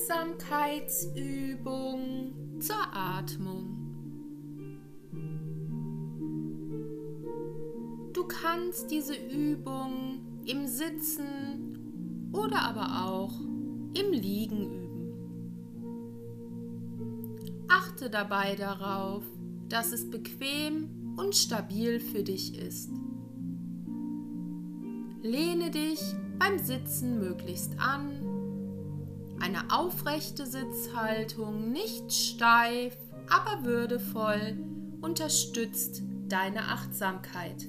Achtsamkeitsübung zur Atmung. Du kannst diese Übung im Sitzen oder aber auch im Liegen üben. Achte dabei darauf, dass es bequem und stabil für dich ist. Lehne dich beim Sitzen möglichst an. Eine aufrechte Sitzhaltung, nicht steif, aber würdevoll, unterstützt deine Achtsamkeit.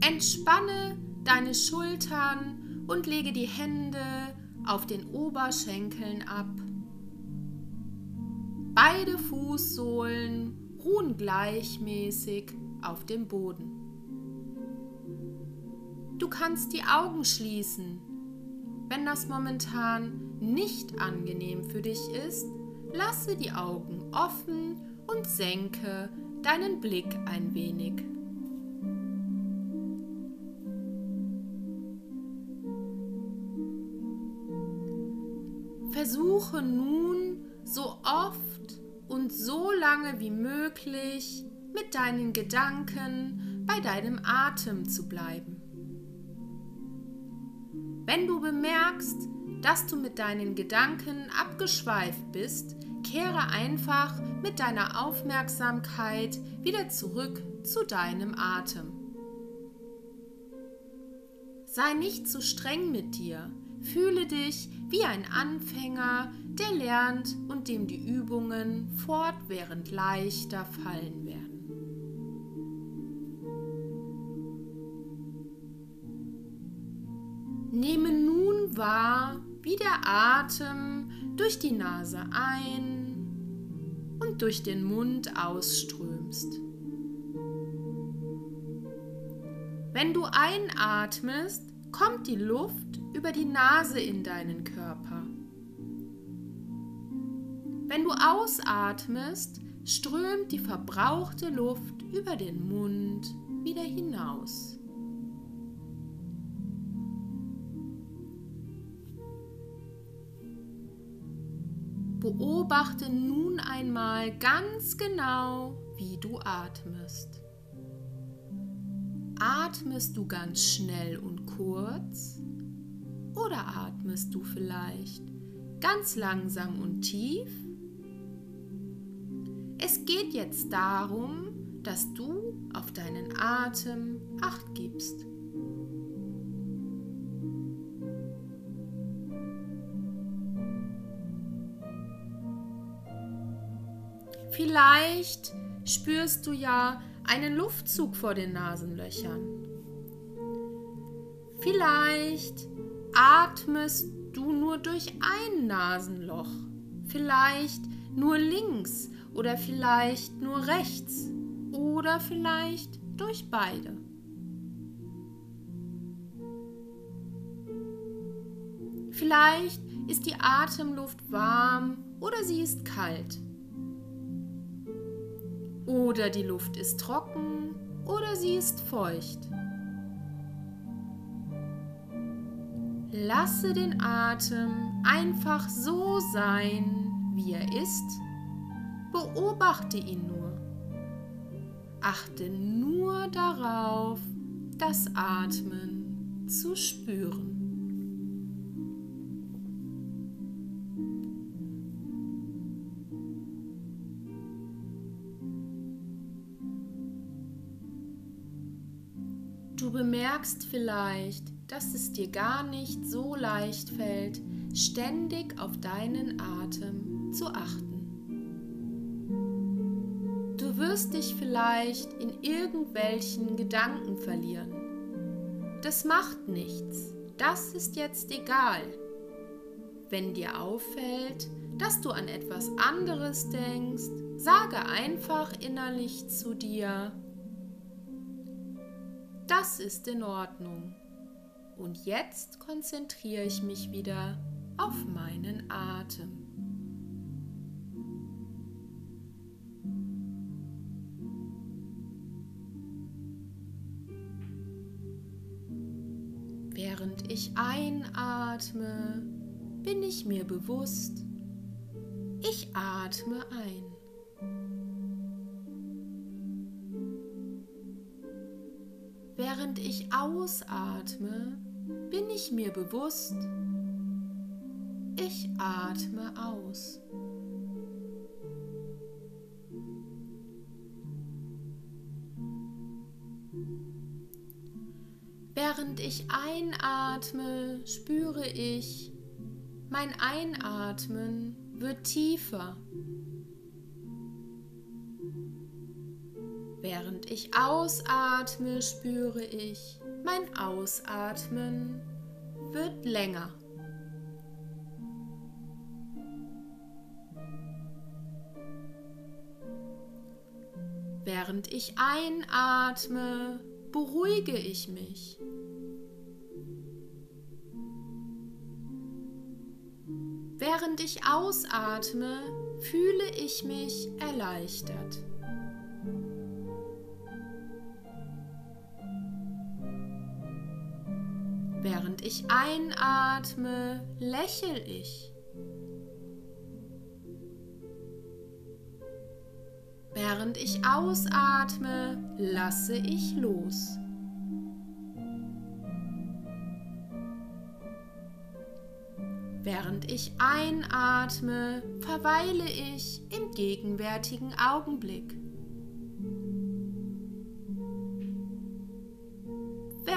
Entspanne deine Schultern und lege die Hände auf den Oberschenkeln ab. Beide Fußsohlen ruhen gleichmäßig auf dem Boden. Du kannst die Augen schließen. Wenn das momentan nicht angenehm für dich ist, lasse die Augen offen und senke deinen Blick ein wenig. Versuche nun so oft und so lange wie möglich mit deinen Gedanken bei deinem Atem zu bleiben. Wenn du bemerkst, dass du mit deinen Gedanken abgeschweift bist, kehre einfach mit deiner Aufmerksamkeit wieder zurück zu deinem Atem. Sei nicht zu streng mit dir, Fühle dich wie ein Anfänger, der lernt und dem die Übungen fortwährend leichter fallen werden. Wahr, wie der Atem durch die Nase ein und durch den Mund ausströmst. Wenn du einatmest, kommt die Luft über die Nase in deinen Körper. Wenn du ausatmest, strömt die verbrauchte Luft über den Mund wieder hinaus. Beobachte nun einmal ganz genau, wie du atmest. Atmest du ganz schnell und kurz oder atmest du vielleicht ganz langsam und tief? Es geht jetzt darum, dass du auf deinen Atem acht gibst. Vielleicht spürst du ja einen Luftzug vor den Nasenlöchern. Vielleicht atmest du nur durch ein Nasenloch, vielleicht nur links oder vielleicht nur rechts oder vielleicht durch beide. Vielleicht ist die Atemluft warm oder sie ist kalt. Oder die Luft ist trocken oder sie ist feucht. Lasse den Atem einfach so sein, wie er ist. Beobachte ihn nur. Achte nur darauf, das Atmen zu spüren. Bemerkst vielleicht, dass es dir gar nicht so leicht fällt, ständig auf deinen Atem zu achten. Du wirst dich vielleicht in irgendwelchen Gedanken verlieren. Das macht nichts, das ist jetzt egal. Wenn dir auffällt, dass du an etwas anderes denkst, sage einfach innerlich zu dir, das ist in Ordnung. Und jetzt konzentriere ich mich wieder auf meinen Atem. Während ich einatme, bin ich mir bewusst, ich atme ein. Während ich ausatme, bin ich mir bewusst, ich atme aus. Während ich einatme, spüre ich, mein Einatmen wird tiefer. Während ich ausatme, spüre ich, mein Ausatmen wird länger. Während ich einatme, beruhige ich mich. Während ich ausatme, fühle ich mich erleichtert. Während ich einatme, lächle ich. Während ich ausatme, lasse ich los. Während ich einatme, verweile ich im gegenwärtigen Augenblick.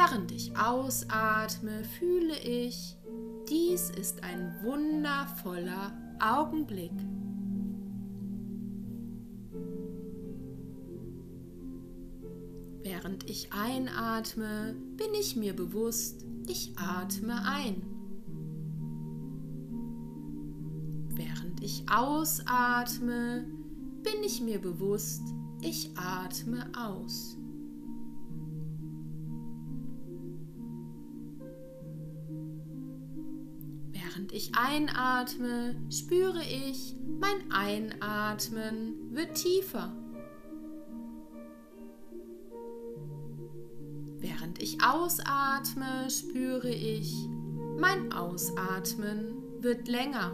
Während ich ausatme, fühle ich, dies ist ein wundervoller Augenblick. Während ich einatme, bin ich mir bewusst, ich atme ein. Während ich ausatme, bin ich mir bewusst, ich atme aus. Während ich einatme, spüre ich, mein Einatmen wird tiefer. Während ich ausatme, spüre ich, mein Ausatmen wird länger.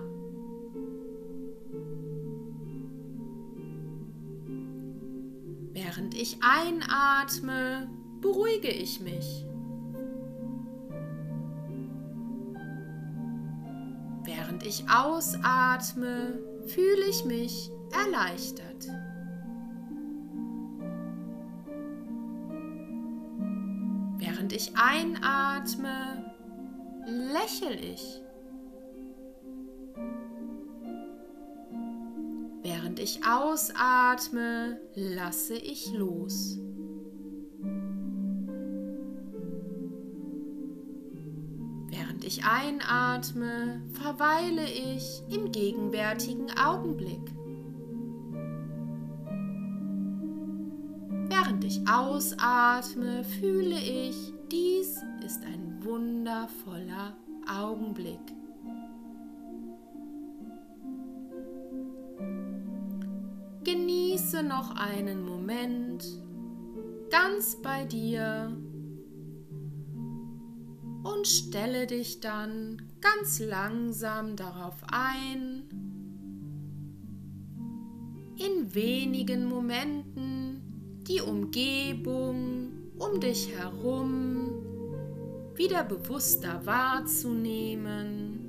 Während ich einatme, beruhige ich mich. Während ich ausatme, fühle ich mich erleichtert. Während ich einatme, lächle ich. Während ich ausatme, lasse ich los. Ich einatme, verweile ich im gegenwärtigen Augenblick. Während ich ausatme, fühle ich, dies ist ein wundervoller Augenblick. Genieße noch einen Moment ganz bei dir und stelle dich dann ganz langsam darauf ein, in wenigen Momenten die Umgebung um dich herum wieder bewusster wahrzunehmen.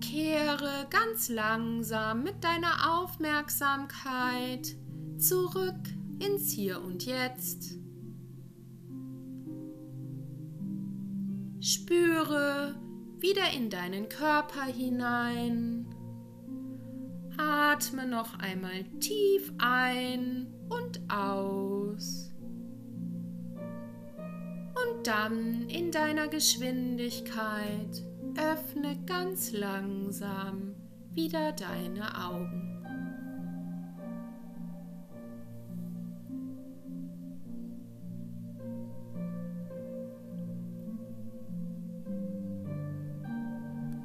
Kehre ganz langsam mit deiner Aufmerksamkeit zurück ins Hier und Jetzt. Spüre wieder in deinen Körper hinein. Atme noch einmal tief ein und aus. Und dann in deiner Geschwindigkeit öffne ganz langsam wieder deine Augen.